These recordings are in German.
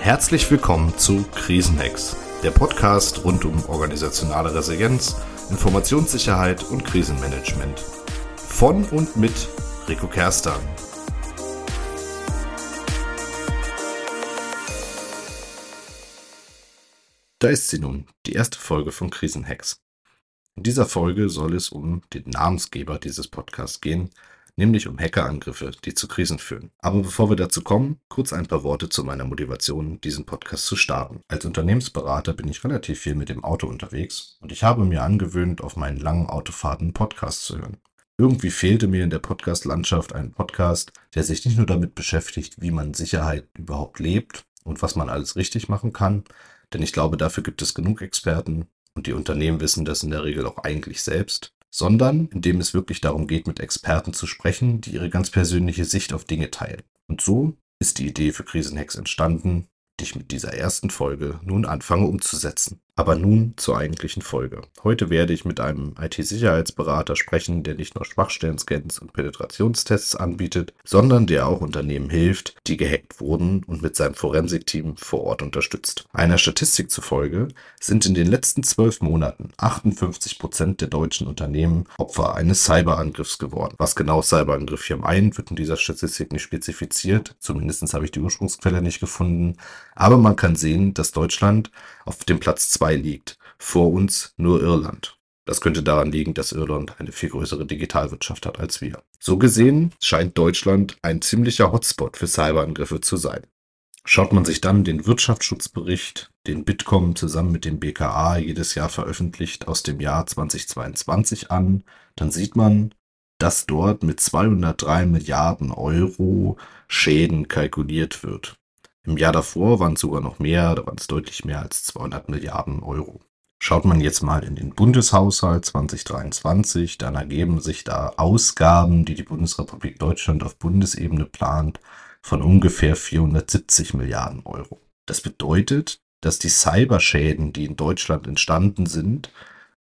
Herzlich willkommen zu Krisenhacks, der Podcast rund um organisationale Resilienz, Informationssicherheit und Krisenmanagement. Von und mit Rico Kerstan. Da ist sie nun, die erste Folge von Krisenhacks. In dieser Folge soll es um den Namensgeber dieses Podcasts gehen, nämlich um Hackerangriffe, die zu Krisen führen. Aber bevor wir dazu kommen, kurz ein paar Worte zu meiner Motivation, diesen Podcast zu starten. Als Unternehmensberater bin ich relativ viel mit dem Auto unterwegs und ich habe mir angewöhnt, auf meinen langen Autofahrten Podcasts zu hören. Irgendwie fehlte mir in der Podcast-Landschaft ein Podcast, der sich nicht nur damit beschäftigt, wie man Sicherheit überhaupt lebt und was man alles richtig machen kann, denn ich glaube, dafür gibt es genug Experten und die Unternehmen wissen das in der Regel auch eigentlich selbst, sondern indem es wirklich darum geht, mit Experten zu sprechen, die ihre ganz persönliche Sicht auf Dinge teilen. Und so ist die Idee für Krisenhacks entstanden, die ich mit dieser ersten Folge nun anfange umzusetzen. Aber nun zur eigentlichen Folge. Heute werde ich mit einem IT-Sicherheitsberater sprechen, der nicht nur Schwachstellen-Scans und Penetrationstests anbietet, sondern der auch Unternehmen hilft, die gehackt wurden und mit seinem Forensikteam vor Ort unterstützt. Einer Statistik zufolge sind in den letzten zwölf Monaten 58 Prozent der deutschen Unternehmen Opfer eines Cyberangriffs geworden. Was genau Cyberangriff hier meint, wird in dieser Statistik nicht spezifiziert. Zumindest habe ich die Ursprungsquelle nicht gefunden. Aber man kann sehen, dass Deutschland auf dem Platz 2 liegt. Vor uns nur Irland. Das könnte daran liegen, dass Irland eine viel größere Digitalwirtschaft hat als wir. So gesehen scheint Deutschland ein ziemlicher Hotspot für Cyberangriffe zu sein. Schaut man sich dann den Wirtschaftsschutzbericht, den Bitkom zusammen mit dem BKA jedes Jahr veröffentlicht aus dem Jahr 2022 an, dann sieht man, dass dort mit 203 Milliarden Euro Schäden kalkuliert wird. Im Jahr davor waren es sogar noch mehr, da waren es deutlich mehr als 200 Milliarden Euro. Schaut man jetzt mal in den Bundeshaushalt 2023, dann ergeben sich da Ausgaben, die die Bundesrepublik Deutschland auf Bundesebene plant, von ungefähr 470 Milliarden Euro. Das bedeutet, dass die Cyberschäden, die in Deutschland entstanden sind,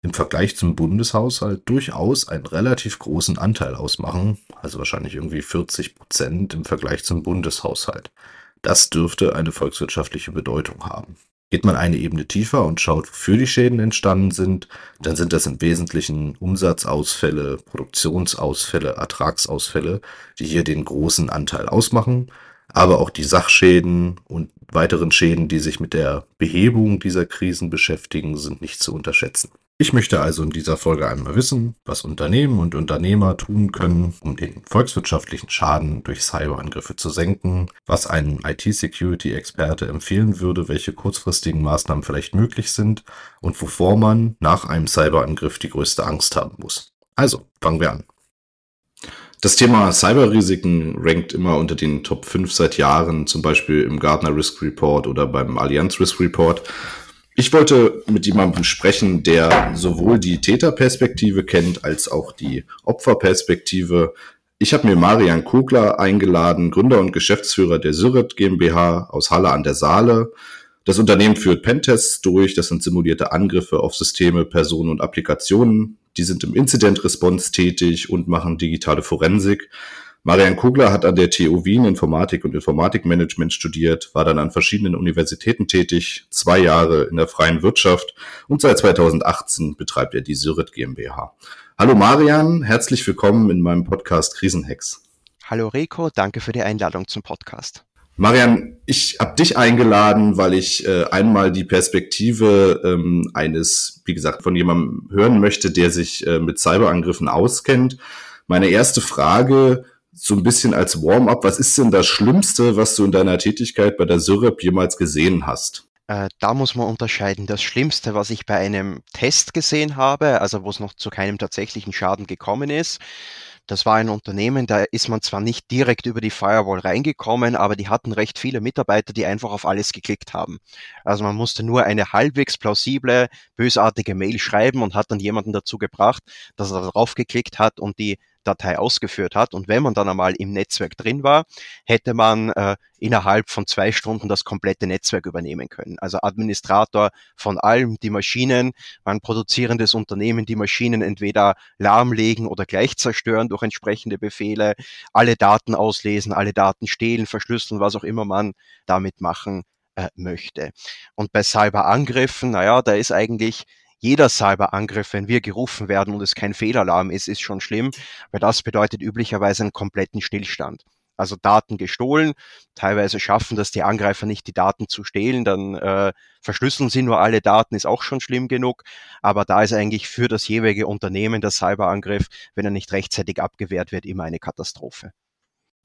im Vergleich zum Bundeshaushalt durchaus einen relativ großen Anteil ausmachen, also wahrscheinlich irgendwie 40 Prozent im Vergleich zum Bundeshaushalt. Das dürfte eine volkswirtschaftliche Bedeutung haben. Geht man eine Ebene tiefer und schaut, wofür die Schäden entstanden sind, dann sind das im Wesentlichen Umsatzausfälle, Produktionsausfälle, Ertragsausfälle, die hier den großen Anteil ausmachen, aber auch die Sachschäden und weiteren Schäden, die sich mit der Behebung dieser Krisen beschäftigen, sind nicht zu unterschätzen. Ich möchte also in dieser Folge einmal wissen, was Unternehmen und Unternehmer tun können, um den volkswirtschaftlichen Schaden durch Cyberangriffe zu senken, was ein IT-Security-Experte empfehlen würde, welche kurzfristigen Maßnahmen vielleicht möglich sind und wovor man nach einem Cyberangriff die größte Angst haben muss. Also, fangen wir an. Das Thema Cyberrisiken rankt immer unter den Top 5 seit Jahren, zum Beispiel im Gartner Risk Report oder beim Allianz Risk Report. Ich wollte mit jemandem sprechen, der sowohl die Täterperspektive kennt als auch die Opferperspektive. Ich habe mir Marian Kugler eingeladen, Gründer und Geschäftsführer der Syret GmbH aus Halle an der Saale. Das Unternehmen führt Pentests durch, das sind simulierte Angriffe auf Systeme, Personen und Applikationen. Die sind im Incident Response tätig und machen digitale Forensik. Marian Kugler hat an der TU Wien Informatik und Informatikmanagement studiert, war dann an verschiedenen Universitäten tätig, zwei Jahre in der freien Wirtschaft und seit 2018 betreibt er die Syrit GmbH. Hallo Marian, herzlich willkommen in meinem Podcast Krisenhacks. Hallo Rico, danke für die Einladung zum Podcast. Marian, ich habe dich eingeladen, weil ich äh, einmal die Perspektive ähm, eines, wie gesagt, von jemandem hören möchte, der sich äh, mit Cyberangriffen auskennt. Meine erste Frage so ein bisschen als Warm-up, was ist denn das Schlimmste, was du in deiner Tätigkeit bei der Syrep jemals gesehen hast? Äh, da muss man unterscheiden. Das Schlimmste, was ich bei einem Test gesehen habe, also wo es noch zu keinem tatsächlichen Schaden gekommen ist, das war ein Unternehmen, da ist man zwar nicht direkt über die Firewall reingekommen, aber die hatten recht viele Mitarbeiter, die einfach auf alles geklickt haben. Also man musste nur eine halbwegs plausible, bösartige Mail schreiben und hat dann jemanden dazu gebracht, dass er darauf geklickt hat und die Datei ausgeführt hat. Und wenn man dann einmal im Netzwerk drin war, hätte man äh, innerhalb von zwei Stunden das komplette Netzwerk übernehmen können. Also Administrator von allem, die Maschinen, ein produzierendes Unternehmen, die Maschinen entweder lahmlegen oder gleich zerstören durch entsprechende Befehle, alle Daten auslesen, alle Daten stehlen, verschlüsseln, was auch immer man damit machen äh, möchte. Und bei Cyberangriffen, naja, da ist eigentlich jeder Cyberangriff, wenn wir gerufen werden und es kein Fehlalarm ist, ist schon schlimm, weil das bedeutet üblicherweise einen kompletten Stillstand. Also Daten gestohlen, teilweise schaffen das die Angreifer nicht, die Daten zu stehlen, dann äh, verschlüsseln sie nur alle Daten, ist auch schon schlimm genug. Aber da ist eigentlich für das jeweilige Unternehmen der Cyberangriff, wenn er nicht rechtzeitig abgewehrt wird, immer eine Katastrophe.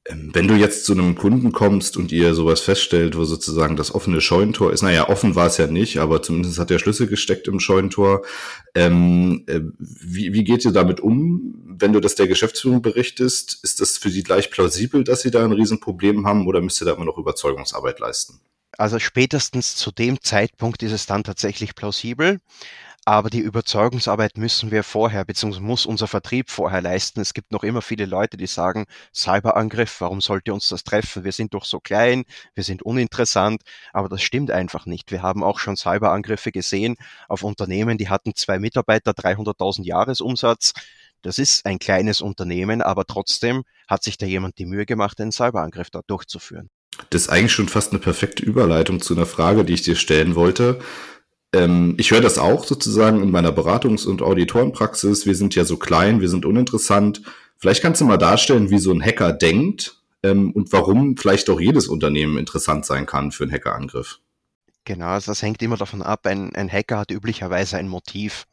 Ähm, wenn du jetzt zu einem Kunden kommst und ihr sowas feststellt, wo sozusagen das offene Scheunentor ist, naja, offen war es ja nicht, aber zumindest hat der Schlüssel gesteckt im Scheunentor. Ähm, äh, wie, wie geht ihr damit um, wenn du das der Geschäftsführung berichtest? Ist das für sie gleich plausibel, dass sie da ein Riesenproblem haben oder müsst ihr da immer noch Überzeugungsarbeit leisten? Also spätestens zu dem Zeitpunkt ist es dann tatsächlich plausibel. Aber die Überzeugungsarbeit müssen wir vorher, beziehungsweise muss unser Vertrieb vorher leisten. Es gibt noch immer viele Leute, die sagen, Cyberangriff, warum sollte uns das treffen? Wir sind doch so klein, wir sind uninteressant. Aber das stimmt einfach nicht. Wir haben auch schon Cyberangriffe gesehen auf Unternehmen, die hatten zwei Mitarbeiter, 300.000 Jahresumsatz. Das ist ein kleines Unternehmen, aber trotzdem hat sich da jemand die Mühe gemacht, einen Cyberangriff da durchzuführen. Das ist eigentlich schon fast eine perfekte Überleitung zu einer Frage, die ich dir stellen wollte ähm, ich höre das auch sozusagen in meiner Beratungs- und Auditorenpraxis. Wir sind ja so klein, wir sind uninteressant. Vielleicht kannst du mal darstellen, wie so ein Hacker denkt ähm, und warum vielleicht auch jedes Unternehmen interessant sein kann für einen Hackerangriff. Genau, also das hängt immer davon ab. Ein, ein Hacker hat üblicherweise ein Motiv.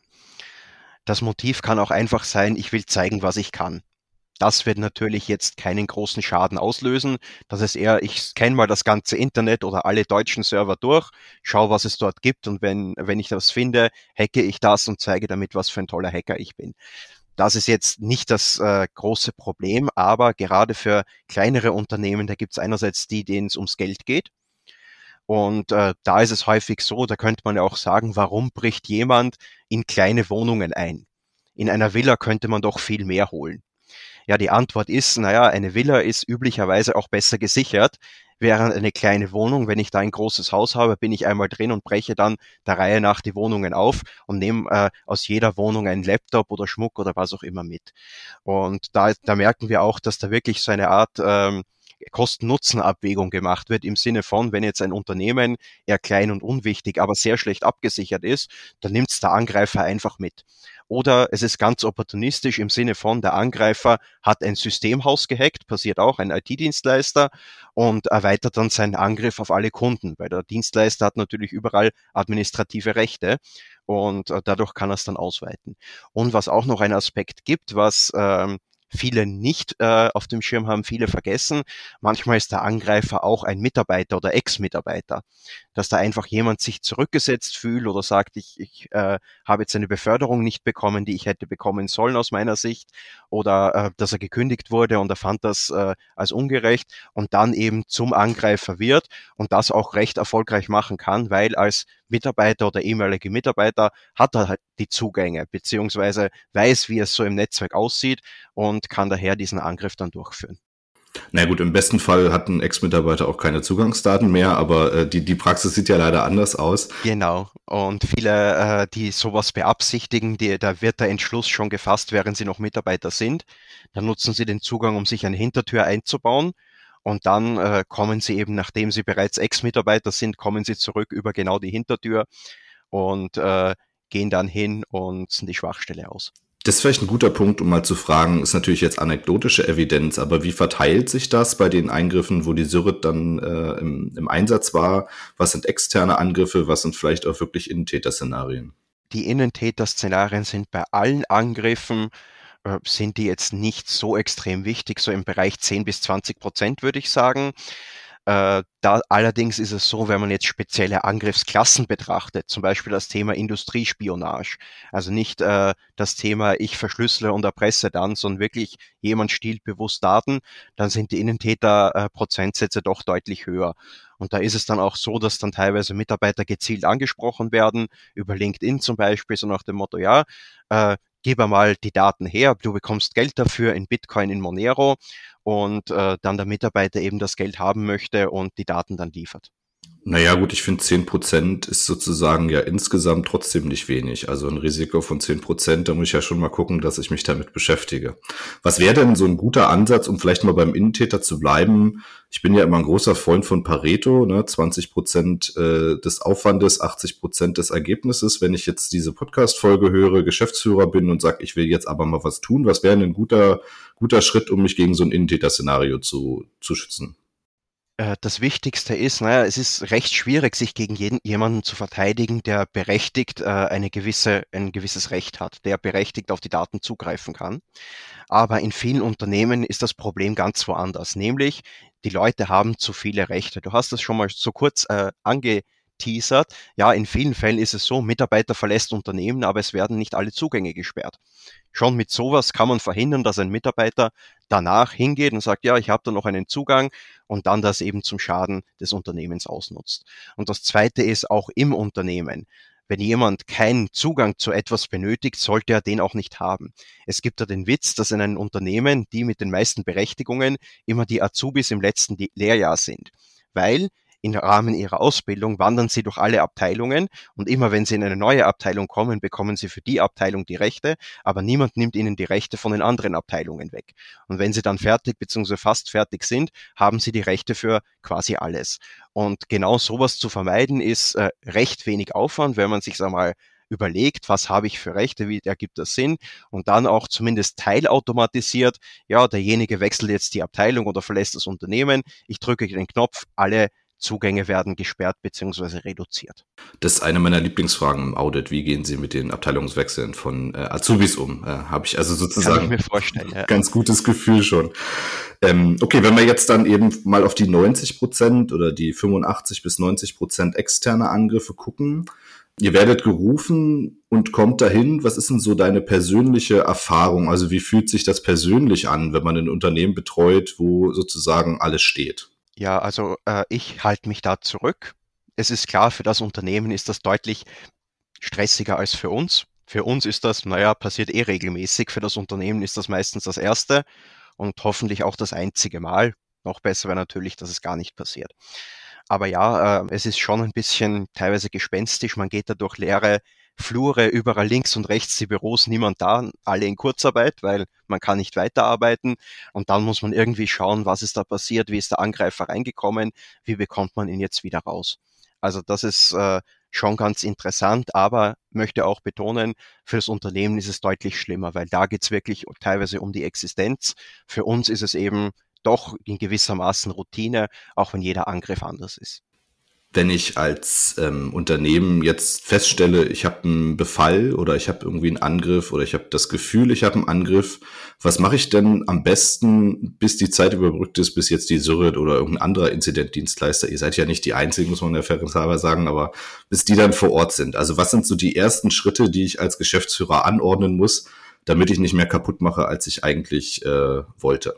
Das Motiv kann auch einfach sein, ich will zeigen, was ich kann. Das wird natürlich jetzt keinen großen Schaden auslösen. Das ist eher, ich scanne mal das ganze Internet oder alle deutschen Server durch, schaue, was es dort gibt und wenn, wenn ich das finde, hacke ich das und zeige damit, was für ein toller Hacker ich bin. Das ist jetzt nicht das äh, große Problem, aber gerade für kleinere Unternehmen, da gibt es einerseits die, denen es ums Geld geht. Und äh, da ist es häufig so, da könnte man ja auch sagen, warum bricht jemand in kleine Wohnungen ein? In einer Villa könnte man doch viel mehr holen. Ja, die Antwort ist, naja, eine Villa ist üblicherweise auch besser gesichert, während eine kleine Wohnung, wenn ich da ein großes Haus habe, bin ich einmal drin und breche dann der Reihe nach die Wohnungen auf und nehme äh, aus jeder Wohnung einen Laptop oder Schmuck oder was auch immer mit. Und da, da merken wir auch, dass da wirklich so eine Art ähm, Kosten-Nutzen-Abwägung gemacht wird im Sinne von, wenn jetzt ein Unternehmen eher klein und unwichtig, aber sehr schlecht abgesichert ist, dann nimmt es der Angreifer einfach mit. Oder es ist ganz opportunistisch im Sinne von, der Angreifer hat ein Systemhaus gehackt, passiert auch, ein IT-Dienstleister und erweitert dann seinen Angriff auf alle Kunden, weil der Dienstleister hat natürlich überall administrative Rechte und äh, dadurch kann er es dann ausweiten. Und was auch noch ein Aspekt gibt, was ähm, viele nicht äh, auf dem Schirm haben, viele vergessen. Manchmal ist der Angreifer auch ein Mitarbeiter oder Ex-Mitarbeiter, dass da einfach jemand sich zurückgesetzt fühlt oder sagt, ich, ich äh, habe jetzt eine Beförderung nicht bekommen, die ich hätte bekommen sollen aus meiner Sicht, oder äh, dass er gekündigt wurde und er fand das äh, als ungerecht und dann eben zum Angreifer wird und das auch recht erfolgreich machen kann, weil als Mitarbeiter oder ehemalige Mitarbeiter hat er halt die Zugänge beziehungsweise weiß, wie es so im Netzwerk aussieht und kann daher diesen Angriff dann durchführen. Na gut, im besten Fall hat ein Ex-Mitarbeiter auch keine Zugangsdaten mehr, aber äh, die, die Praxis sieht ja leider anders aus. Genau. Und viele, äh, die sowas beabsichtigen, die, da wird der Entschluss schon gefasst, während sie noch Mitarbeiter sind. Dann nutzen sie den Zugang, um sich eine Hintertür einzubauen. Und dann äh, kommen sie eben, nachdem sie bereits Ex-Mitarbeiter sind, kommen sie zurück über genau die Hintertür und äh, gehen dann hin und sind die Schwachstelle aus. Das ist vielleicht ein guter Punkt, um mal zu fragen, ist natürlich jetzt anekdotische Evidenz, aber wie verteilt sich das bei den Eingriffen, wo die Syrit dann äh, im, im Einsatz war? Was sind externe Angriffe, was sind vielleicht auch wirklich Innentäter-Szenarien? Die Innentäter-Szenarien sind bei allen Angriffen, sind die jetzt nicht so extrem wichtig, so im Bereich 10 bis 20 Prozent würde ich sagen. Äh, da allerdings ist es so, wenn man jetzt spezielle Angriffsklassen betrachtet, zum Beispiel das Thema Industriespionage, also nicht äh, das Thema ich verschlüssele und erpresse dann, sondern wirklich jemand stiehlt bewusst Daten, dann sind die Innentäter-Prozentsätze äh, doch deutlich höher. Und da ist es dann auch so, dass dann teilweise Mitarbeiter gezielt angesprochen werden, über LinkedIn zum Beispiel, so nach dem Motto, ja, äh, gib einmal die Daten her, du bekommst Geld dafür in Bitcoin, in Monero und äh, dann der Mitarbeiter eben das Geld haben möchte und die Daten dann liefert. Naja, gut, ich finde zehn Prozent ist sozusagen ja insgesamt trotzdem nicht wenig. Also ein Risiko von zehn Prozent, da muss ich ja schon mal gucken, dass ich mich damit beschäftige. Was wäre denn so ein guter Ansatz, um vielleicht mal beim Innentäter zu bleiben? Ich bin ja immer ein großer Freund von Pareto, ne? 20 Prozent äh, des Aufwandes, 80 Prozent des Ergebnisses. Wenn ich jetzt diese Podcast-Folge höre, Geschäftsführer bin und sage, ich will jetzt aber mal was tun, was wäre ein guter, guter Schritt, um mich gegen so ein Innentäter-Szenario zu, zu schützen? Äh, das Wichtigste ist, naja, es ist recht schwierig, sich gegen jeden, jemanden zu verteidigen, der berechtigt äh, eine gewisse, ein gewisses Recht hat, der berechtigt auf die Daten zugreifen kann. Aber in vielen Unternehmen ist das Problem ganz woanders, nämlich die Leute haben zu viele Rechte. Du hast das schon mal so kurz äh, angeteasert. Ja, in vielen Fällen ist es so, Mitarbeiter verlässt Unternehmen, aber es werden nicht alle Zugänge gesperrt. Schon mit sowas kann man verhindern, dass ein Mitarbeiter danach hingeht und sagt, ja, ich habe da noch einen Zugang und dann das eben zum Schaden des Unternehmens ausnutzt. Und das Zweite ist auch im Unternehmen. Wenn jemand keinen Zugang zu etwas benötigt, sollte er den auch nicht haben. Es gibt da den Witz, dass in einem Unternehmen, die mit den meisten Berechtigungen, immer die Azubis im letzten Lehrjahr sind. Weil im Rahmen ihrer Ausbildung wandern sie durch alle Abteilungen und immer wenn sie in eine neue Abteilung kommen, bekommen sie für die Abteilung die Rechte, aber niemand nimmt ihnen die Rechte von den anderen Abteilungen weg. Und wenn sie dann fertig bzw. fast fertig sind, haben sie die Rechte für quasi alles. Und genau sowas zu vermeiden ist äh, recht wenig Aufwand, wenn man sich sag mal überlegt, was habe ich für Rechte, wie ergibt das Sinn und dann auch zumindest teilautomatisiert, ja, derjenige wechselt jetzt die Abteilung oder verlässt das Unternehmen, ich drücke den Knopf, alle Zugänge werden gesperrt bzw. reduziert. Das ist eine meiner Lieblingsfragen im Audit. Wie gehen Sie mit den Abteilungswechseln von äh, Azubis um? Äh, Habe ich also sozusagen ich ja. ganz gutes Gefühl schon. Ähm, okay, wenn wir jetzt dann eben mal auf die 90 Prozent oder die 85 bis 90 Prozent externe Angriffe gucken. Ihr werdet gerufen und kommt dahin. Was ist denn so deine persönliche Erfahrung? Also wie fühlt sich das persönlich an, wenn man ein Unternehmen betreut, wo sozusagen alles steht? Ja, also äh, ich halte mich da zurück. Es ist klar, für das Unternehmen ist das deutlich stressiger als für uns. Für uns ist das, naja, passiert eh regelmäßig. Für das Unternehmen ist das meistens das erste und hoffentlich auch das einzige Mal. Noch besser wäre natürlich, dass es gar nicht passiert. Aber ja, äh, es ist schon ein bisschen teilweise gespenstisch. Man geht da durch leere Flure, überall links und rechts die Büros, niemand da, alle in Kurzarbeit, weil man kann nicht weiterarbeiten. Und dann muss man irgendwie schauen, was ist da passiert, wie ist der Angreifer reingekommen, wie bekommt man ihn jetzt wieder raus. Also das ist äh, schon ganz interessant, aber möchte auch betonen, für das Unternehmen ist es deutlich schlimmer, weil da geht's wirklich teilweise um die Existenz. Für uns ist es eben doch in gewissermaßen Routine, auch wenn jeder Angriff anders ist wenn ich als ähm, Unternehmen jetzt feststelle, ich habe einen Befall oder ich habe irgendwie einen Angriff oder ich habe das Gefühl, ich habe einen Angriff, was mache ich denn am besten, bis die Zeit überbrückt ist, bis jetzt die Syrit oder irgendein anderer Inzidentdienstleister, ihr seid ja nicht die Einzigen, muss man ja fairenshalber sagen, aber bis die dann vor Ort sind. Also was sind so die ersten Schritte, die ich als Geschäftsführer anordnen muss, damit ich nicht mehr kaputt mache, als ich eigentlich äh, wollte?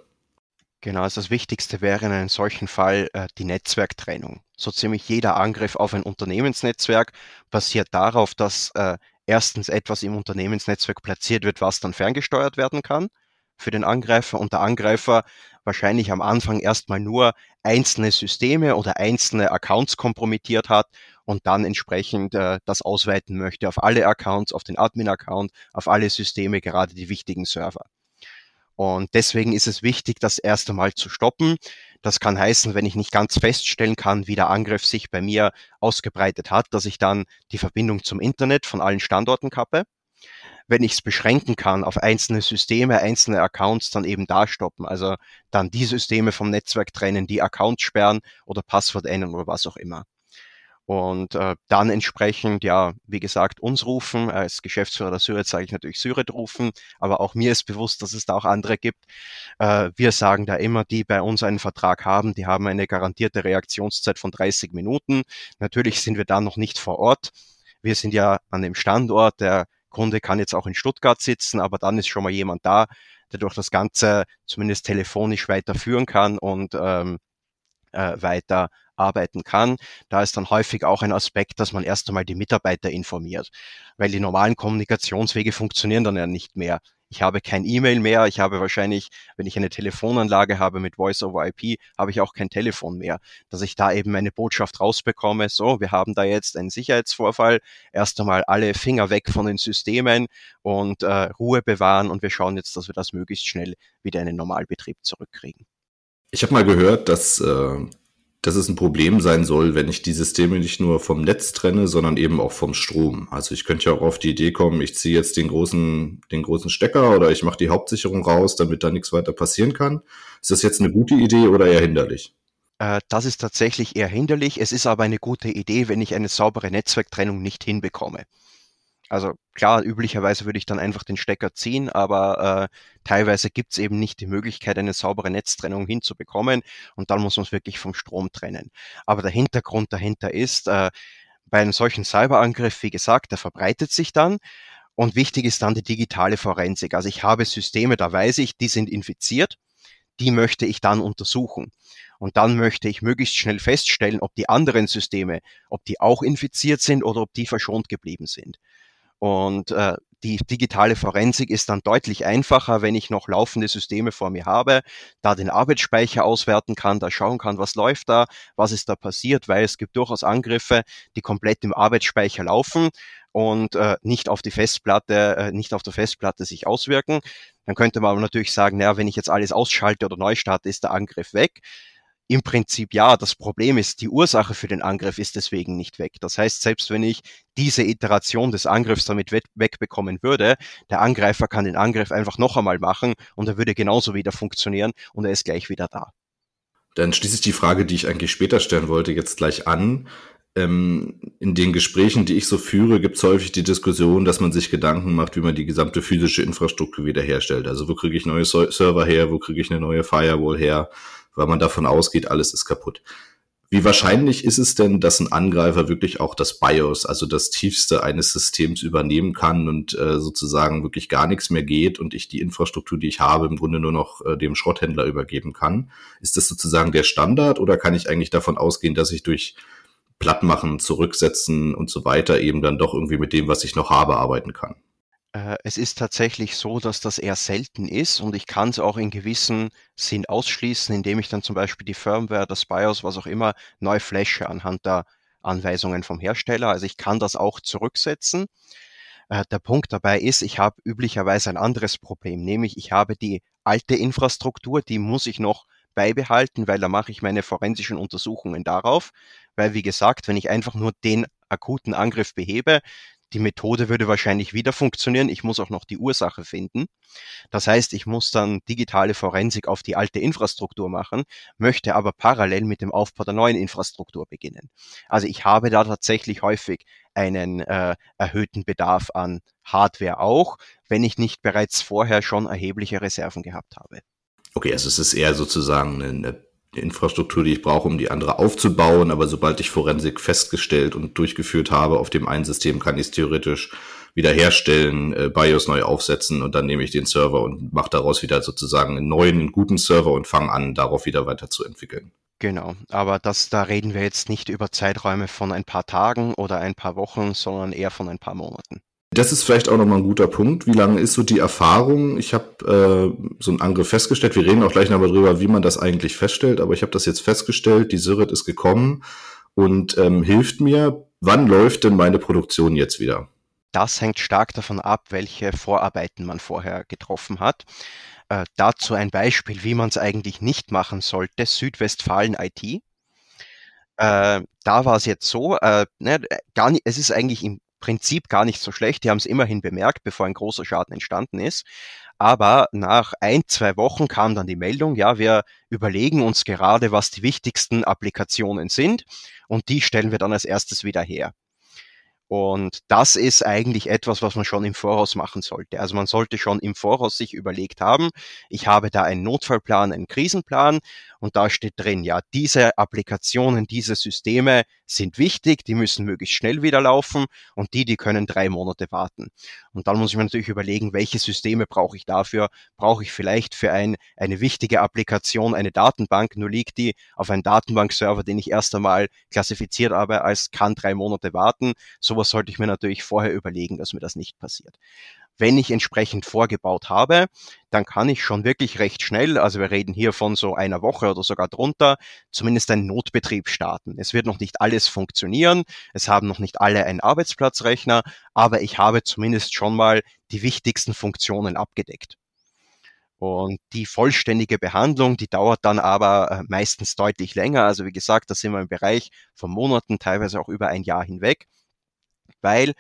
Genau, also das Wichtigste wäre in einem solchen Fall äh, die Netzwerktrennung. So ziemlich jeder Angriff auf ein Unternehmensnetzwerk basiert darauf, dass äh, erstens etwas im Unternehmensnetzwerk platziert wird, was dann ferngesteuert werden kann für den Angreifer und der Angreifer wahrscheinlich am Anfang erstmal nur einzelne Systeme oder einzelne Accounts kompromittiert hat und dann entsprechend äh, das ausweiten möchte auf alle Accounts, auf den Admin-Account, auf alle Systeme, gerade die wichtigen Server. Und deswegen ist es wichtig, das erste Mal zu stoppen. Das kann heißen, wenn ich nicht ganz feststellen kann, wie der Angriff sich bei mir ausgebreitet hat, dass ich dann die Verbindung zum Internet von allen Standorten kappe. Wenn ich es beschränken kann auf einzelne Systeme, einzelne Accounts, dann eben da stoppen. Also dann die Systeme vom Netzwerk trennen, die Accounts sperren oder Passwort ändern oder was auch immer. Und äh, dann entsprechend, ja, wie gesagt, uns rufen. Als Geschäftsführer der Syret sage ich natürlich Syret rufen, aber auch mir ist bewusst, dass es da auch andere gibt. Äh, wir sagen da immer, die bei uns einen Vertrag haben, die haben eine garantierte Reaktionszeit von 30 Minuten. Natürlich sind wir da noch nicht vor Ort. Wir sind ja an dem Standort. Der Kunde kann jetzt auch in Stuttgart sitzen, aber dann ist schon mal jemand da, der durch das Ganze zumindest telefonisch weiterführen kann und ähm, äh, weiter arbeiten kann. Da ist dann häufig auch ein Aspekt, dass man erst einmal die Mitarbeiter informiert, weil die normalen Kommunikationswege funktionieren dann ja nicht mehr. Ich habe kein E-Mail mehr, ich habe wahrscheinlich, wenn ich eine Telefonanlage habe mit Voice over IP, habe ich auch kein Telefon mehr, dass ich da eben meine Botschaft rausbekomme, so, wir haben da jetzt einen Sicherheitsvorfall, erst einmal alle Finger weg von den Systemen und äh, Ruhe bewahren und wir schauen jetzt, dass wir das möglichst schnell wieder in den Normalbetrieb zurückkriegen. Ich habe mal gehört, dass äh, dass es ein Problem sein soll, wenn ich die Systeme nicht nur vom Netz trenne, sondern eben auch vom Strom. Also ich könnte ja auch auf die Idee kommen, ich ziehe jetzt den großen, den großen Stecker oder ich mache die Hauptsicherung raus, damit da nichts weiter passieren kann. Ist das jetzt eine gute Idee oder eher hinderlich? Äh, das ist tatsächlich eher hinderlich. Es ist aber eine gute Idee, wenn ich eine saubere Netzwerktrennung nicht hinbekomme. Also klar, üblicherweise würde ich dann einfach den Stecker ziehen, aber äh, teilweise gibt es eben nicht die Möglichkeit, eine saubere Netztrennung hinzubekommen und dann muss man es wirklich vom Strom trennen. Aber der Hintergrund dahinter ist, äh, bei einem solchen Cyberangriff, wie gesagt, der verbreitet sich dann und wichtig ist dann die digitale Forensik. Also ich habe Systeme, da weiß ich, die sind infiziert, die möchte ich dann untersuchen. Und dann möchte ich möglichst schnell feststellen, ob die anderen Systeme, ob die auch infiziert sind oder ob die verschont geblieben sind. Und äh, die digitale Forensik ist dann deutlich einfacher, wenn ich noch laufende Systeme vor mir habe, da den Arbeitsspeicher auswerten kann, da schauen kann, was läuft da, was ist da passiert, weil es gibt durchaus Angriffe, die komplett im Arbeitsspeicher laufen und äh, nicht auf die Festplatte, äh, nicht auf der Festplatte sich auswirken. Dann könnte man aber natürlich sagen, naja, wenn ich jetzt alles ausschalte oder neu starte, ist der Angriff weg. Im Prinzip ja. Das Problem ist, die Ursache für den Angriff ist deswegen nicht weg. Das heißt, selbst wenn ich diese Iteration des Angriffs damit wegbekommen würde, der Angreifer kann den Angriff einfach noch einmal machen und er würde genauso wieder funktionieren und er ist gleich wieder da. Dann schließe ich die Frage, die ich eigentlich später stellen wollte, jetzt gleich an. Ähm, in den Gesprächen, die ich so führe, gibt es häufig die Diskussion, dass man sich Gedanken macht, wie man die gesamte physische Infrastruktur wiederherstellt. Also wo kriege ich neue Server her, wo kriege ich eine neue Firewall her, weil man davon ausgeht, alles ist kaputt. Wie wahrscheinlich ist es denn, dass ein Angreifer wirklich auch das BIOS, also das tiefste eines Systems übernehmen kann und äh, sozusagen wirklich gar nichts mehr geht und ich die Infrastruktur, die ich habe, im Grunde nur noch äh, dem Schrotthändler übergeben kann? Ist das sozusagen der Standard oder kann ich eigentlich davon ausgehen, dass ich durch Plattmachen, Zurücksetzen und so weiter eben dann doch irgendwie mit dem, was ich noch habe, arbeiten kann? Äh, es ist tatsächlich so, dass das eher selten ist und ich kann es auch in gewissem Sinn ausschließen, indem ich dann zum Beispiel die Firmware, das BIOS, was auch immer, neu flashe anhand der Anweisungen vom Hersteller. Also ich kann das auch zurücksetzen. Äh, der Punkt dabei ist, ich habe üblicherweise ein anderes Problem, nämlich ich habe die alte Infrastruktur, die muss ich noch beibehalten, weil da mache ich meine forensischen Untersuchungen darauf. Weil, wie gesagt, wenn ich einfach nur den akuten Angriff behebe, die Methode würde wahrscheinlich wieder funktionieren. Ich muss auch noch die Ursache finden. Das heißt, ich muss dann digitale Forensik auf die alte Infrastruktur machen, möchte aber parallel mit dem Aufbau der neuen Infrastruktur beginnen. Also ich habe da tatsächlich häufig einen äh, erhöhten Bedarf an Hardware auch, wenn ich nicht bereits vorher schon erhebliche Reserven gehabt habe. Okay, also es ist eher sozusagen eine Infrastruktur, die ich brauche, um die andere aufzubauen. Aber sobald ich Forensik festgestellt und durchgeführt habe auf dem einen System, kann ich es theoretisch wiederherstellen, äh, BIOS neu aufsetzen und dann nehme ich den Server und mache daraus wieder sozusagen einen neuen, einen guten Server und fange an, darauf wieder weiterzuentwickeln. Genau, aber das, da reden wir jetzt nicht über Zeiträume von ein paar Tagen oder ein paar Wochen, sondern eher von ein paar Monaten. Das ist vielleicht auch nochmal ein guter Punkt. Wie lange ist so die Erfahrung? Ich habe äh, so einen Angriff festgestellt. Wir reden auch gleich nochmal drüber, wie man das eigentlich feststellt. Aber ich habe das jetzt festgestellt. Die Syrit ist gekommen und ähm, hilft mir. Wann läuft denn meine Produktion jetzt wieder? Das hängt stark davon ab, welche Vorarbeiten man vorher getroffen hat. Äh, dazu ein Beispiel, wie man es eigentlich nicht machen sollte. Südwestfalen IT. Äh, da war es jetzt so, äh, ne, gar nicht, es ist eigentlich im Prinzip gar nicht so schlecht. Die haben es immerhin bemerkt, bevor ein großer Schaden entstanden ist. Aber nach ein, zwei Wochen kam dann die Meldung, ja, wir überlegen uns gerade, was die wichtigsten Applikationen sind und die stellen wir dann als erstes wieder her. Und das ist eigentlich etwas, was man schon im Voraus machen sollte. Also man sollte schon im Voraus sich überlegt haben, ich habe da einen Notfallplan, einen Krisenplan und da steht drin, ja, diese Applikationen, diese Systeme sind wichtig, die müssen möglichst schnell wieder laufen und die, die können drei Monate warten. Und dann muss ich mir natürlich überlegen, welche Systeme brauche ich dafür? Brauche ich vielleicht für ein, eine wichtige Applikation eine Datenbank, nur liegt die auf einem Datenbankserver, den ich erst einmal klassifiziert habe als kann drei Monate warten. Sowas sollte ich mir natürlich vorher überlegen, dass mir das nicht passiert wenn ich entsprechend vorgebaut habe, dann kann ich schon wirklich recht schnell, also wir reden hier von so einer Woche oder sogar drunter, zumindest einen Notbetrieb starten. Es wird noch nicht alles funktionieren, es haben noch nicht alle einen Arbeitsplatzrechner, aber ich habe zumindest schon mal die wichtigsten Funktionen abgedeckt. Und die vollständige Behandlung, die dauert dann aber äh, meistens deutlich länger. Also wie gesagt, da sind wir im Bereich von Monaten, teilweise auch über ein Jahr hinweg, weil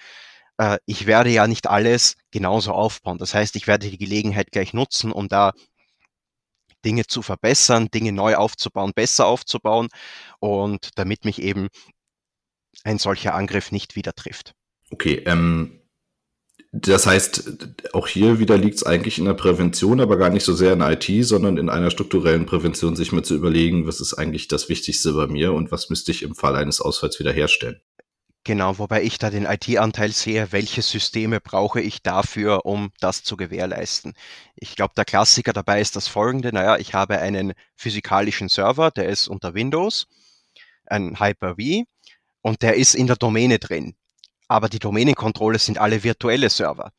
äh, ich werde ja nicht alles genauso aufbauen. Das heißt, ich werde die Gelegenheit gleich nutzen, um da Dinge zu verbessern, Dinge neu aufzubauen, besser aufzubauen und damit mich eben ein solcher Angriff nicht wieder trifft. Okay, ähm, das heißt, auch hier wieder liegt es eigentlich in der Prävention, aber gar nicht so sehr in IT, sondern in einer strukturellen Prävention, sich mal zu überlegen, was ist eigentlich das Wichtigste bei mir und was müsste ich im Fall eines Ausfalls wiederherstellen. Genau, wobei ich da den IT-Anteil sehe, welche Systeme brauche ich dafür, um das zu gewährleisten. Ich glaube, der Klassiker dabei ist das folgende, naja, ich habe einen physikalischen Server, der ist unter Windows, ein Hyper-V, und der ist in der Domäne drin. Aber die Domänenkontrolle sind alle virtuelle Server.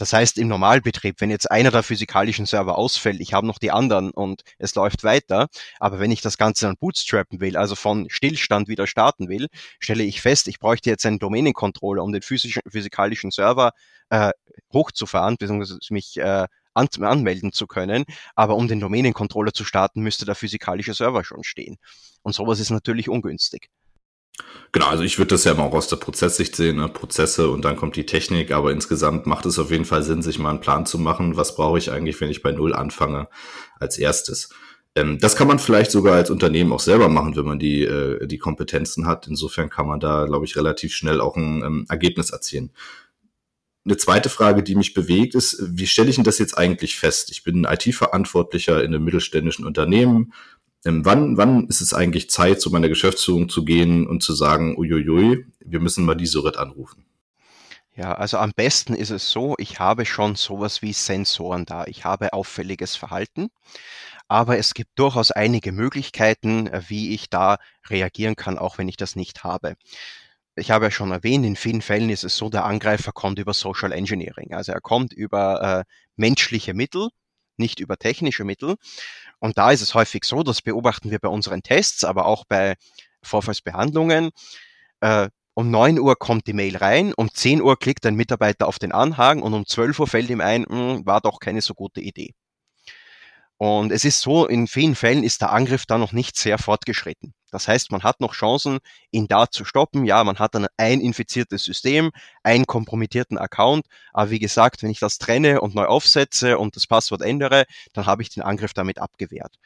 Das heißt, im Normalbetrieb, wenn jetzt einer der physikalischen Server ausfällt, ich habe noch die anderen und es läuft weiter, aber wenn ich das Ganze dann bootstrappen will, also von Stillstand wieder starten will, stelle ich fest, ich bräuchte jetzt einen Domänencontroller, um den physischen, physikalischen Server äh, hochzufahren, beziehungsweise mich äh, an, anmelden zu können. Aber um den Domänencontroller zu starten, müsste der physikalische Server schon stehen. Und sowas ist natürlich ungünstig. Genau, also ich würde das ja mal auch aus der Prozesssicht sehen, ne? Prozesse und dann kommt die Technik, aber insgesamt macht es auf jeden Fall Sinn, sich mal einen Plan zu machen, was brauche ich eigentlich, wenn ich bei Null anfange als erstes. Ähm, das kann man vielleicht sogar als Unternehmen auch selber machen, wenn man die, äh, die Kompetenzen hat. Insofern kann man da, glaube ich, relativ schnell auch ein ähm, Ergebnis erzielen. Eine zweite Frage, die mich bewegt, ist, wie stelle ich denn das jetzt eigentlich fest? Ich bin IT-Verantwortlicher in einem mittelständischen Unternehmen, ähm, wann, wann ist es eigentlich Zeit, zu meiner Geschäftsführung zu gehen und zu sagen, uiuiui, wir müssen mal die Surit anrufen? Ja, also am besten ist es so, ich habe schon sowas wie Sensoren da. Ich habe auffälliges Verhalten, aber es gibt durchaus einige Möglichkeiten, äh, wie ich da reagieren kann, auch wenn ich das nicht habe. Ich habe ja schon erwähnt, in vielen Fällen ist es so, der Angreifer kommt über Social Engineering. Also er kommt über äh, menschliche Mittel, nicht über technische Mittel. Und da ist es häufig so, das beobachten wir bei unseren Tests, aber auch bei Vorfallsbehandlungen. Äh, um 9 Uhr kommt die Mail rein, um 10 Uhr klickt ein Mitarbeiter auf den Anhang und um 12 Uhr fällt ihm ein, mh, hm, war doch keine so gute Idee. Und es ist so, in vielen Fällen ist der Angriff da noch nicht sehr fortgeschritten. Das heißt, man hat noch Chancen, ihn da zu stoppen. Ja, man hat dann ein infiziertes System, einen kompromittierten Account. Aber wie gesagt, wenn ich das trenne und neu aufsetze und das Passwort ändere, dann habe ich den Angriff damit abgewehrt.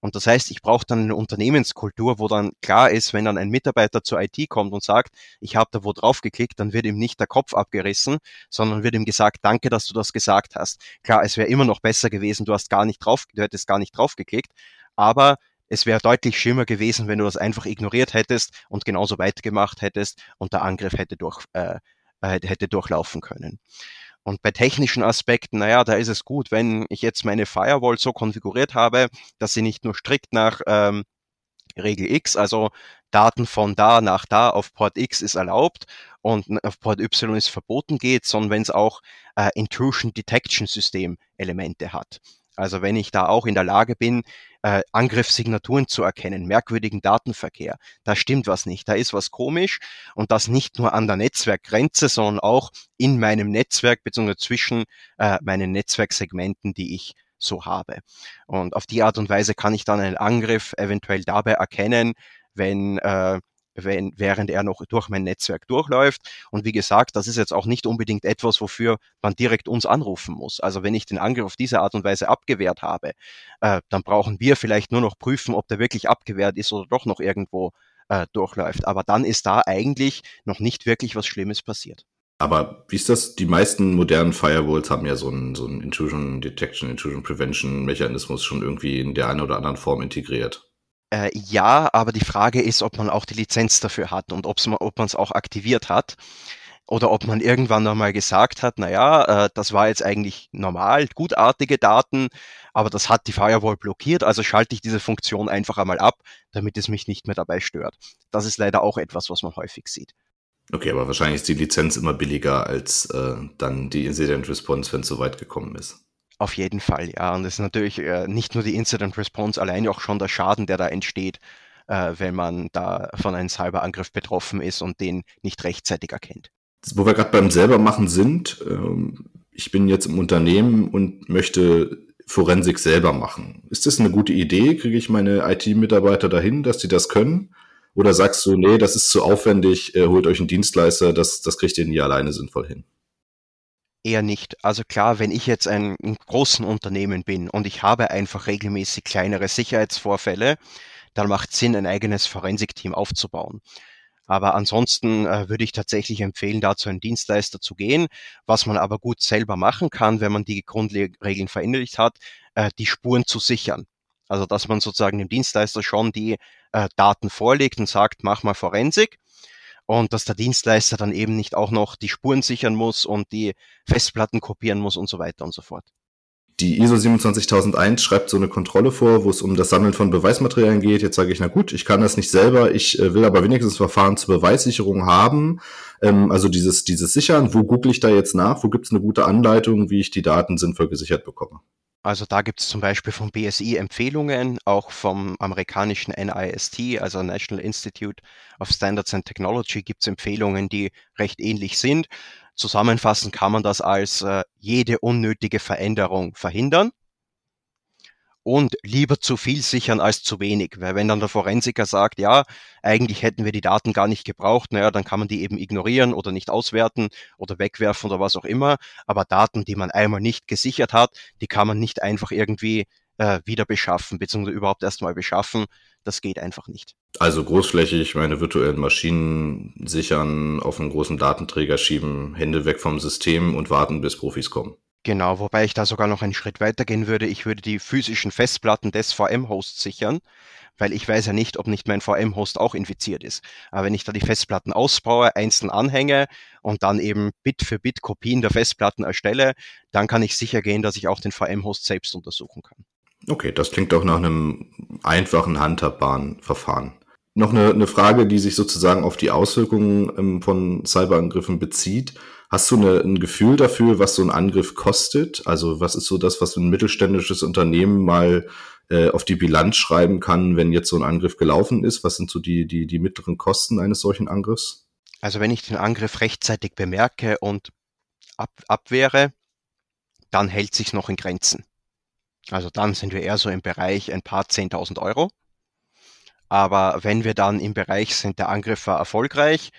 Und das heißt, ich brauche dann eine Unternehmenskultur, wo dann klar ist, wenn dann ein Mitarbeiter zur IT kommt und sagt, ich habe da wo drauf geklickt, dann wird ihm nicht der Kopf abgerissen, sondern wird ihm gesagt, danke, dass du das gesagt hast. Klar, es wäre immer noch besser gewesen, du hast gar nicht drauf, du hättest gar nicht drauf geklickt, aber es wäre deutlich schlimmer gewesen, wenn du das einfach ignoriert hättest und genauso weitergemacht hättest und der Angriff hätte, durch, äh, hätte durchlaufen können. Und bei technischen Aspekten, naja, da ist es gut, wenn ich jetzt meine Firewall so konfiguriert habe, dass sie nicht nur strikt nach ähm, Regel X, also Daten von da nach da auf Port X ist erlaubt und auf Port Y ist verboten geht, sondern wenn es auch äh, Intrusion Detection System Elemente hat. Also wenn ich da auch in der Lage bin, äh, Angriffssignaturen zu erkennen, merkwürdigen Datenverkehr, da stimmt was nicht, da ist was komisch und das nicht nur an der Netzwerkgrenze, sondern auch in meinem Netzwerk bzw. zwischen äh, meinen Netzwerksegmenten, die ich so habe. Und auf die Art und Weise kann ich dann einen Angriff eventuell dabei erkennen, wenn äh, wenn, während er noch durch mein Netzwerk durchläuft. Und wie gesagt, das ist jetzt auch nicht unbedingt etwas, wofür man direkt uns anrufen muss. Also wenn ich den Angriff auf diese Art und Weise abgewehrt habe, äh, dann brauchen wir vielleicht nur noch prüfen, ob der wirklich abgewehrt ist oder doch noch irgendwo äh, durchläuft. Aber dann ist da eigentlich noch nicht wirklich was Schlimmes passiert. Aber wie ist das? Die meisten modernen Firewalls haben ja so einen, so einen Intrusion Detection, Intrusion Prevention Mechanismus schon irgendwie in der einen oder anderen Form integriert. Äh, ja, aber die Frage ist, ob man auch die Lizenz dafür hat und ob man es auch aktiviert hat. Oder ob man irgendwann nochmal gesagt hat, naja, äh, das war jetzt eigentlich normal, gutartige Daten, aber das hat die Firewall blockiert, also schalte ich diese Funktion einfach einmal ab, damit es mich nicht mehr dabei stört. Das ist leider auch etwas, was man häufig sieht. Okay, aber wahrscheinlich ist die Lizenz immer billiger als äh, dann die Incident Response, wenn es so weit gekommen ist. Auf jeden Fall, ja. Und es ist natürlich äh, nicht nur die Incident Response, allein auch schon der Schaden, der da entsteht, äh, wenn man da von einem Cyberangriff betroffen ist und den nicht rechtzeitig erkennt. Wo wir gerade beim selbermachen sind, ähm, ich bin jetzt im Unternehmen und möchte Forensik selber machen. Ist das eine gute Idee? Kriege ich meine IT-Mitarbeiter dahin, dass die das können? Oder sagst du, nee, das ist zu aufwendig, äh, holt euch einen Dienstleister, das, das kriegt ihr nie alleine sinnvoll hin? Eher nicht. Also klar, wenn ich jetzt ein, ein großen Unternehmen bin und ich habe einfach regelmäßig kleinere Sicherheitsvorfälle, dann macht es Sinn, ein eigenes Forensikteam aufzubauen. Aber ansonsten äh, würde ich tatsächlich empfehlen, da zu einem Dienstleister zu gehen. Was man aber gut selber machen kann, wenn man die Grundregeln verinnerlicht hat, äh, die Spuren zu sichern. Also dass man sozusagen dem Dienstleister schon die äh, Daten vorlegt und sagt, mach mal Forensik und dass der Dienstleister dann eben nicht auch noch die Spuren sichern muss und die Festplatten kopieren muss und so weiter und so fort. Die ISO 27001 schreibt so eine Kontrolle vor, wo es um das Sammeln von Beweismaterialien geht. Jetzt sage ich, na gut, ich kann das nicht selber, ich äh, will aber wenigstens Verfahren zur Beweissicherung haben. Ähm, also dieses, dieses Sichern, wo google ich da jetzt nach? Wo gibt es eine gute Anleitung, wie ich die Daten sinnvoll gesichert bekomme? Also da gibt es zum Beispiel vom BSI Empfehlungen, auch vom amerikanischen NIST, also National Institute of Standards and Technology, gibt es Empfehlungen, die recht ähnlich sind. Zusammenfassen kann man das als äh, jede unnötige Veränderung verhindern und lieber zu viel sichern als zu wenig. Weil wenn dann der Forensiker sagt, ja, eigentlich hätten wir die Daten gar nicht gebraucht, naja, dann kann man die eben ignorieren oder nicht auswerten oder wegwerfen oder was auch immer. Aber Daten, die man einmal nicht gesichert hat, die kann man nicht einfach irgendwie äh, wieder beschaffen, beziehungsweise überhaupt erstmal beschaffen. Das geht einfach nicht. Also großflächig meine virtuellen Maschinen sichern, auf einen großen Datenträger schieben, Hände weg vom System und warten, bis Profis kommen. Genau, wobei ich da sogar noch einen Schritt weiter gehen würde. Ich würde die physischen Festplatten des VM-Hosts sichern, weil ich weiß ja nicht, ob nicht mein VM-Host auch infiziert ist. Aber wenn ich da die Festplatten ausbaue, einzeln anhänge und dann eben Bit für Bit Kopien der Festplatten erstelle, dann kann ich sicher gehen, dass ich auch den VM-Host selbst untersuchen kann. Okay, das klingt doch nach einem einfachen, handhabbaren Verfahren. Noch eine, eine Frage, die sich sozusagen auf die Auswirkungen ähm, von Cyberangriffen bezieht. Hast du eine, ein Gefühl dafür, was so ein Angriff kostet? Also was ist so das, was ein mittelständisches Unternehmen mal äh, auf die Bilanz schreiben kann, wenn jetzt so ein Angriff gelaufen ist? Was sind so die, die, die mittleren Kosten eines solchen Angriffs? Also wenn ich den Angriff rechtzeitig bemerke und ab, abwehre, dann hält sich noch in Grenzen. Also dann sind wir eher so im Bereich ein paar 10.000 Euro. Aber wenn wir dann im Bereich sind, der Angriff war erfolgreich,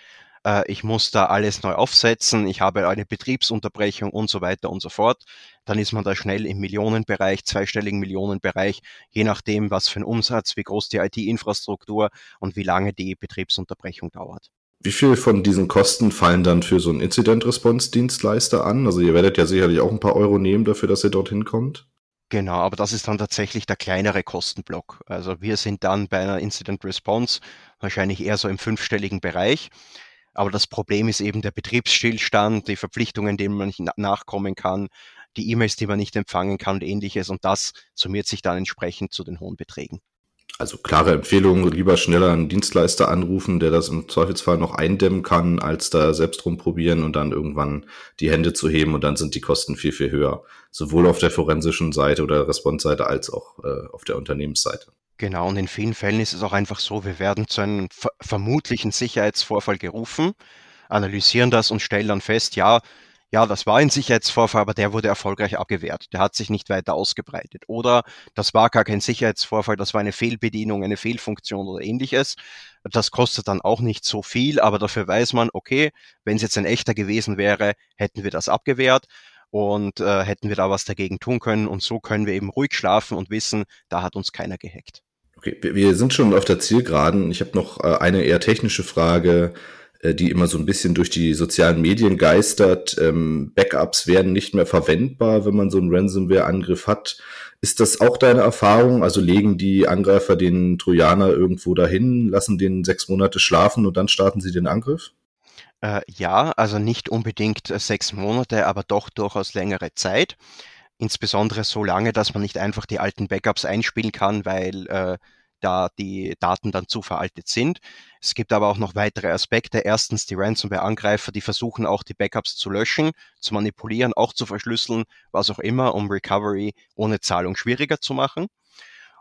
äh, ich muss da alles neu aufsetzen, ich habe eine Betriebsunterbrechung und so weiter und so fort, dann ist man da schnell im Millionenbereich, zweistelligen Millionenbereich, je nachdem, was für ein Umsatz, wie groß die IT-Infrastruktur und wie lange die Betriebsunterbrechung dauert. Wie viel von diesen Kosten fallen dann für so einen Incident-Response-Dienstleister an? Also ihr werdet ja sicherlich auch ein paar Euro nehmen dafür, dass ihr dorthin kommt. Genau, aber das ist dann tatsächlich der kleinere Kostenblock. Also wir sind dann bei einer Incident Response wahrscheinlich eher so im fünfstelligen Bereich. Aber das Problem ist eben der Betriebsstillstand, die Verpflichtungen, denen man nicht nachkommen kann, die E-Mails, die man nicht empfangen kann und ähnliches. Und das summiert sich dann entsprechend zu den hohen Beträgen. Also klare Empfehlung, lieber schneller einen Dienstleister anrufen, der das im Zweifelsfall noch eindämmen kann, als da selbst rumprobieren und dann irgendwann die Hände zu heben und dann sind die Kosten viel, viel höher. Sowohl auf der forensischen Seite oder Response-Seite als auch äh, auf der Unternehmensseite. Genau, und in vielen Fällen ist es auch einfach so, wir werden zu einem ver vermutlichen Sicherheitsvorfall gerufen, analysieren das und stellen dann fest, ja, ja, das war ein Sicherheitsvorfall, aber der wurde erfolgreich abgewehrt. Der hat sich nicht weiter ausgebreitet. Oder das war gar kein Sicherheitsvorfall, das war eine Fehlbedienung, eine Fehlfunktion oder ähnliches. Das kostet dann auch nicht so viel, aber dafür weiß man, okay, wenn es jetzt ein echter gewesen wäre, hätten wir das abgewehrt und äh, hätten wir da was dagegen tun können. Und so können wir eben ruhig schlafen und wissen, da hat uns keiner gehackt. Okay, wir sind schon auf der Zielgeraden. Ich habe noch äh, eine eher technische Frage, äh, die immer so ein bisschen durch die sozialen Medien geistert. Ähm, Backups werden nicht mehr verwendbar, wenn man so einen Ransomware-Angriff hat. Ist das auch deine Erfahrung? Also legen die Angreifer den Trojaner irgendwo dahin, lassen den sechs Monate schlafen und dann starten sie den Angriff? Äh, ja, also nicht unbedingt äh, sechs Monate, aber doch durchaus längere Zeit. Insbesondere so lange, dass man nicht einfach die alten Backups einspielen kann, weil äh, da die Daten dann zu veraltet sind. Es gibt aber auch noch weitere Aspekte. Erstens die Ransomware-Angreifer, die versuchen auch die Backups zu löschen, zu manipulieren, auch zu verschlüsseln, was auch immer, um Recovery ohne Zahlung schwieriger zu machen.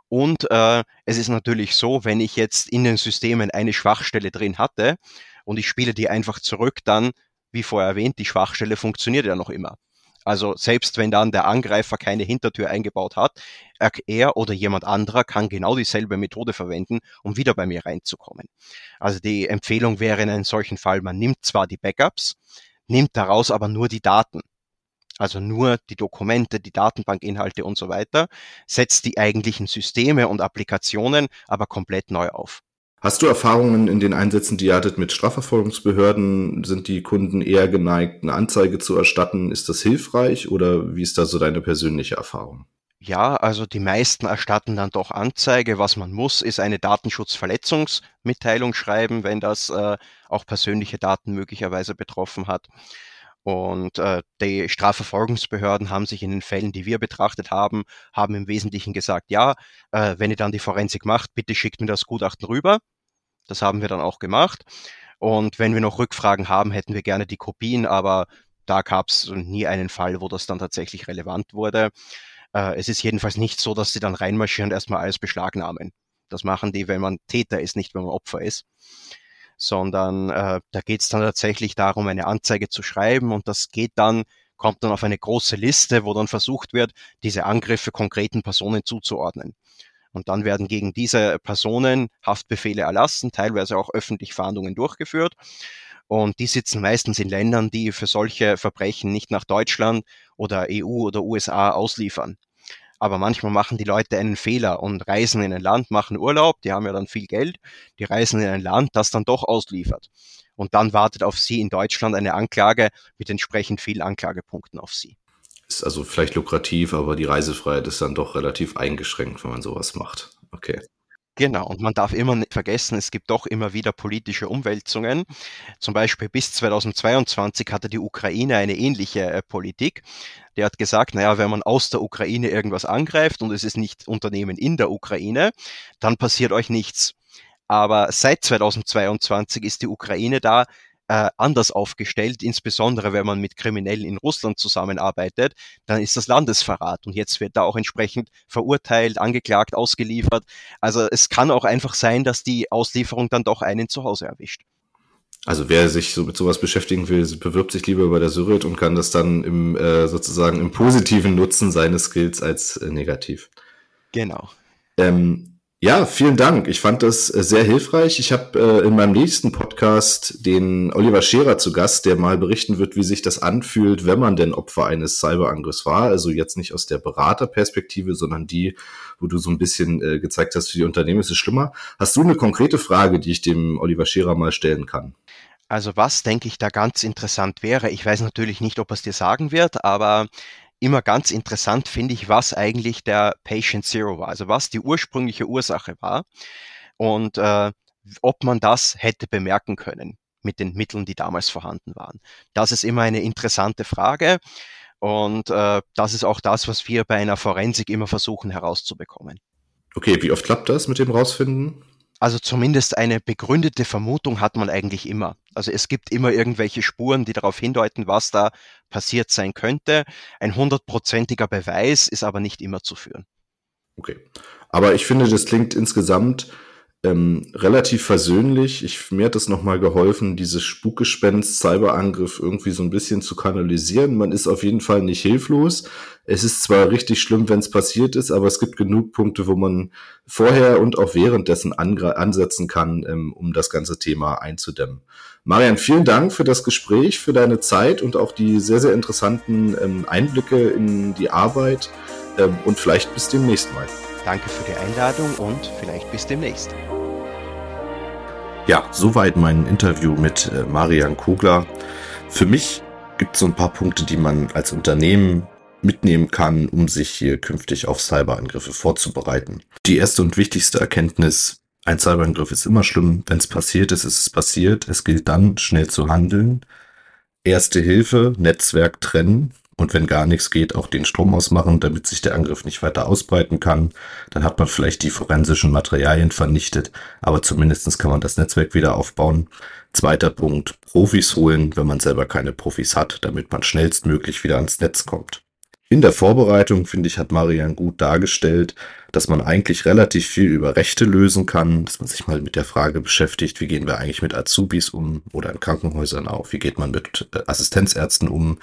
Und äh, es ist natürlich so, wenn ich jetzt in den Systemen eine Schwachstelle drin hatte und ich spiele die einfach zurück, dann, wie vorher erwähnt, die Schwachstelle funktioniert ja noch immer. Also selbst wenn dann der Angreifer keine Hintertür eingebaut hat, er oder jemand anderer kann genau dieselbe Methode verwenden, um wieder bei mir reinzukommen. Also die Empfehlung wäre in einem solchen Fall, man nimmt zwar die Backups, nimmt daraus aber nur die Daten. Also nur die Dokumente, die Datenbankinhalte und so weiter, setzt die eigentlichen Systeme und Applikationen aber komplett neu auf. Hast du Erfahrungen in den Einsätzen, die ihr hattet mit Strafverfolgungsbehörden? Sind die Kunden eher geneigt, eine Anzeige zu erstatten? Ist das hilfreich oder wie ist da so deine persönliche Erfahrung? Ja, also die meisten erstatten dann doch Anzeige. Was man muss, ist eine Datenschutzverletzungsmitteilung schreiben, wenn das äh, auch persönliche Daten möglicherweise betroffen hat. Und äh, die Strafverfolgungsbehörden haben sich in den Fällen, die wir betrachtet haben, haben im Wesentlichen gesagt, ja, äh, wenn ihr dann die Forensik macht, bitte schickt mir das Gutachten rüber. Das haben wir dann auch gemacht. Und wenn wir noch Rückfragen haben, hätten wir gerne die Kopien, aber da gab es nie einen Fall, wo das dann tatsächlich relevant wurde. Äh, es ist jedenfalls nicht so, dass sie dann reinmarschieren und erstmal alles beschlagnahmen. Das machen die, wenn man Täter ist, nicht wenn man Opfer ist. Sondern äh, da geht es dann tatsächlich darum, eine Anzeige zu schreiben und das geht dann, kommt dann auf eine große Liste, wo dann versucht wird, diese Angriffe konkreten Personen zuzuordnen. Und dann werden gegen diese Personen Haftbefehle erlassen, teilweise auch öffentlich Fahndungen durchgeführt. Und die sitzen meistens in Ländern, die für solche Verbrechen nicht nach Deutschland oder EU oder USA ausliefern. Aber manchmal machen die Leute einen Fehler und reisen in ein Land, machen Urlaub, die haben ja dann viel Geld, die reisen in ein Land, das dann doch ausliefert. Und dann wartet auf sie in Deutschland eine Anklage mit entsprechend vielen Anklagepunkten auf sie. Ist also vielleicht lukrativ, aber die Reisefreiheit ist dann doch relativ eingeschränkt, wenn man sowas macht. Okay. Genau, und man darf immer nicht vergessen, es gibt doch immer wieder politische Umwälzungen. Zum Beispiel bis 2022 hatte die Ukraine eine ähnliche äh, Politik. Der hat gesagt, naja, wenn man aus der Ukraine irgendwas angreift und es ist nicht Unternehmen in der Ukraine, dann passiert euch nichts. Aber seit 2022 ist die Ukraine da äh, anders aufgestellt, insbesondere wenn man mit Kriminellen in Russland zusammenarbeitet, dann ist das Landesverrat und jetzt wird da auch entsprechend verurteilt, angeklagt, ausgeliefert. Also es kann auch einfach sein, dass die Auslieferung dann doch einen zu Hause erwischt. Also wer sich so mit sowas beschäftigen will, bewirbt sich lieber bei der Syrit und kann das dann im äh, sozusagen im positiven nutzen seines Skills als äh, negativ. Genau. Ähm, ja, vielen Dank. Ich fand das äh, sehr hilfreich. Ich habe äh, in meinem nächsten Podcast den Oliver Scherer zu Gast, der mal berichten wird, wie sich das anfühlt, wenn man denn Opfer eines Cyberangriffs war. Also jetzt nicht aus der Beraterperspektive, sondern die, wo du so ein bisschen äh, gezeigt hast, für die Unternehmen ist es schlimmer. Hast du eine konkrete Frage, die ich dem Oliver Scherer mal stellen kann? Also was, denke ich, da ganz interessant wäre, ich weiß natürlich nicht, ob er es dir sagen wird, aber immer ganz interessant finde ich, was eigentlich der Patient Zero war, also was die ursprüngliche Ursache war und äh, ob man das hätte bemerken können mit den Mitteln, die damals vorhanden waren. Das ist immer eine interessante Frage und äh, das ist auch das, was wir bei einer Forensik immer versuchen herauszubekommen. Okay, wie oft klappt das mit dem Rausfinden? Also zumindest eine begründete Vermutung hat man eigentlich immer. Also es gibt immer irgendwelche Spuren, die darauf hindeuten, was da passiert sein könnte. Ein hundertprozentiger Beweis ist aber nicht immer zu führen. Okay. Aber ich finde, das klingt insgesamt ähm, relativ versöhnlich. Ich, mir hat es nochmal geholfen, dieses Spukgespenst, Cyberangriff irgendwie so ein bisschen zu kanalisieren. Man ist auf jeden Fall nicht hilflos. Es ist zwar richtig schlimm, wenn es passiert ist, aber es gibt genug Punkte, wo man vorher und auch währenddessen ansetzen kann, ähm, um das ganze Thema einzudämmen. Marian, vielen Dank für das Gespräch, für deine Zeit und auch die sehr, sehr interessanten ähm, Einblicke in die Arbeit ähm, und vielleicht bis demnächst mal. Danke für die Einladung und vielleicht bis demnächst. Ja, soweit mein Interview mit äh, Marian Kogler. Für mich gibt es so ein paar Punkte, die man als Unternehmen mitnehmen kann, um sich hier künftig auf Cyberangriffe vorzubereiten. Die erste und wichtigste Erkenntnis, ein Cyberangriff ist immer schlimm. Wenn es passiert ist, ist es passiert. Es gilt dann, schnell zu handeln. Erste Hilfe, Netzwerk trennen, und wenn gar nichts geht, auch den Strom ausmachen, damit sich der Angriff nicht weiter ausbreiten kann. Dann hat man vielleicht die forensischen Materialien vernichtet, aber zumindestens kann man das Netzwerk wieder aufbauen. Zweiter Punkt, Profis holen, wenn man selber keine Profis hat, damit man schnellstmöglich wieder ans Netz kommt. In der Vorbereitung, finde ich, hat Marian gut dargestellt, dass man eigentlich relativ viel über Rechte lösen kann, dass man sich mal mit der Frage beschäftigt, wie gehen wir eigentlich mit Azubis um oder in Krankenhäusern auch, wie geht man mit äh, Assistenzärzten um,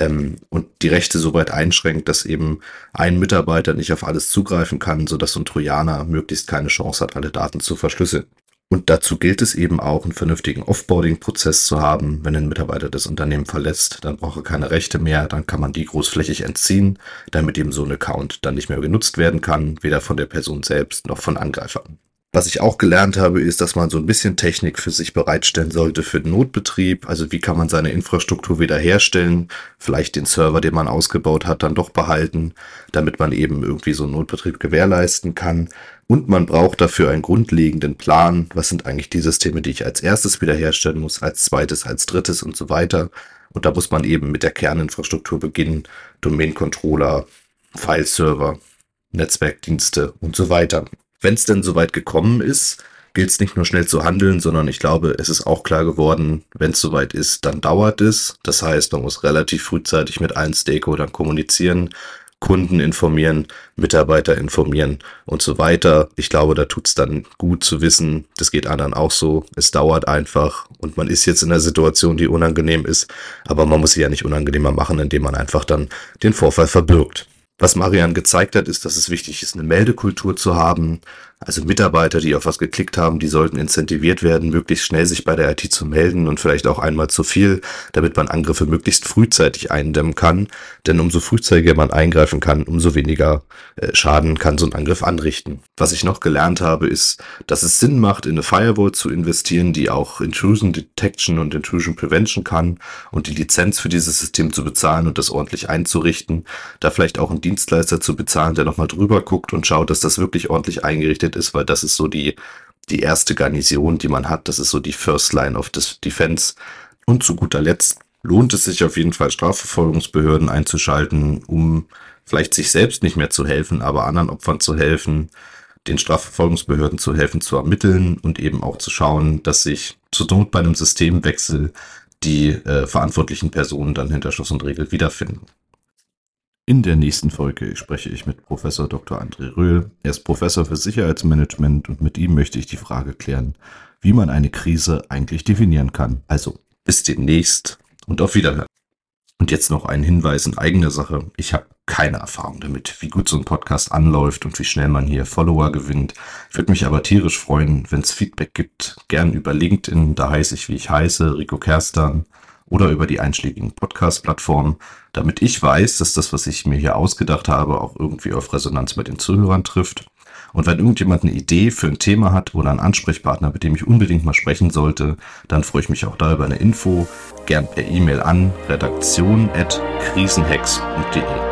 ähm, und die Rechte so weit einschränkt, dass eben ein Mitarbeiter nicht auf alles zugreifen kann, sodass so ein Trojaner möglichst keine Chance hat, alle Daten zu verschlüsseln. Und dazu gilt es eben auch, einen vernünftigen Offboarding-Prozess zu haben. Wenn ein Mitarbeiter das Unternehmen verlässt, dann braucht er keine Rechte mehr, dann kann man die großflächig entziehen, damit eben so ein Account dann nicht mehr genutzt werden kann, weder von der Person selbst noch von Angreifern. Was ich auch gelernt habe, ist, dass man so ein bisschen Technik für sich bereitstellen sollte für den Notbetrieb. Also wie kann man seine Infrastruktur wiederherstellen, vielleicht den Server, den man ausgebaut hat, dann doch behalten, damit man eben irgendwie so einen Notbetrieb gewährleisten kann. Und man braucht dafür einen grundlegenden Plan. Was sind eigentlich die Systeme, die ich als erstes wiederherstellen muss, als zweites, als drittes und so weiter. Und da muss man eben mit der Kerninfrastruktur beginnen. Domain Controller, File-Server, Netzwerkdienste und so weiter. Wenn es denn soweit gekommen ist, gilt es nicht nur schnell zu handeln, sondern ich glaube, es ist auch klar geworden, wenn es soweit ist, dann dauert es. Das heißt, man muss relativ frühzeitig mit allen Stakeholdern kommunizieren, Kunden informieren, Mitarbeiter informieren und so weiter. Ich glaube, da tut es dann gut zu wissen, das geht anderen auch so. Es dauert einfach und man ist jetzt in einer Situation, die unangenehm ist, aber man muss sie ja nicht unangenehmer machen, indem man einfach dann den Vorfall verbirgt. Was Marian gezeigt hat, ist, dass es wichtig ist, eine Meldekultur zu haben. Also Mitarbeiter, die auf was geklickt haben, die sollten incentiviert werden, möglichst schnell sich bei der IT zu melden und vielleicht auch einmal zu viel, damit man Angriffe möglichst frühzeitig eindämmen kann. Denn umso frühzeitiger man eingreifen kann, umso weniger äh, Schaden kann so ein Angriff anrichten. Was ich noch gelernt habe, ist, dass es Sinn macht, in eine Firewall zu investieren, die auch Intrusion Detection und Intrusion Prevention kann und die Lizenz für dieses System zu bezahlen und das ordentlich einzurichten. Da vielleicht auch ein Dienstleister zu bezahlen, der nochmal drüber guckt und schaut, dass das wirklich ordentlich eingerichtet ist, weil das ist so die, die erste Garnison, die man hat. Das ist so die First Line of Defense. Und zu guter Letzt lohnt es sich auf jeden Fall, Strafverfolgungsbehörden einzuschalten, um vielleicht sich selbst nicht mehr zu helfen, aber anderen Opfern zu helfen, den Strafverfolgungsbehörden zu helfen, zu ermitteln und eben auch zu schauen, dass sich zur Not bei einem Systemwechsel die äh, verantwortlichen Personen dann hinter Schloss und Regel wiederfinden. In der nächsten Folge spreche ich mit Professor Dr. André Röhl. Er ist Professor für Sicherheitsmanagement und mit ihm möchte ich die Frage klären, wie man eine Krise eigentlich definieren kann. Also bis demnächst und auf Wiederhören. Und jetzt noch ein Hinweis in eigener Sache. Ich habe keine Erfahrung damit, wie gut so ein Podcast anläuft und wie schnell man hier Follower gewinnt. Ich würde mich aber tierisch freuen, wenn es Feedback gibt. Gern über LinkedIn, da heiße ich, wie ich heiße, Rico Kerstan oder über die einschlägigen Podcast-Plattformen, damit ich weiß, dass das, was ich mir hier ausgedacht habe, auch irgendwie auf Resonanz bei den Zuhörern trifft. Und wenn irgendjemand eine Idee für ein Thema hat oder einen Ansprechpartner, mit dem ich unbedingt mal sprechen sollte, dann freue ich mich auch da über eine Info. Gern per E-Mail an redaktion.krisenhex.de.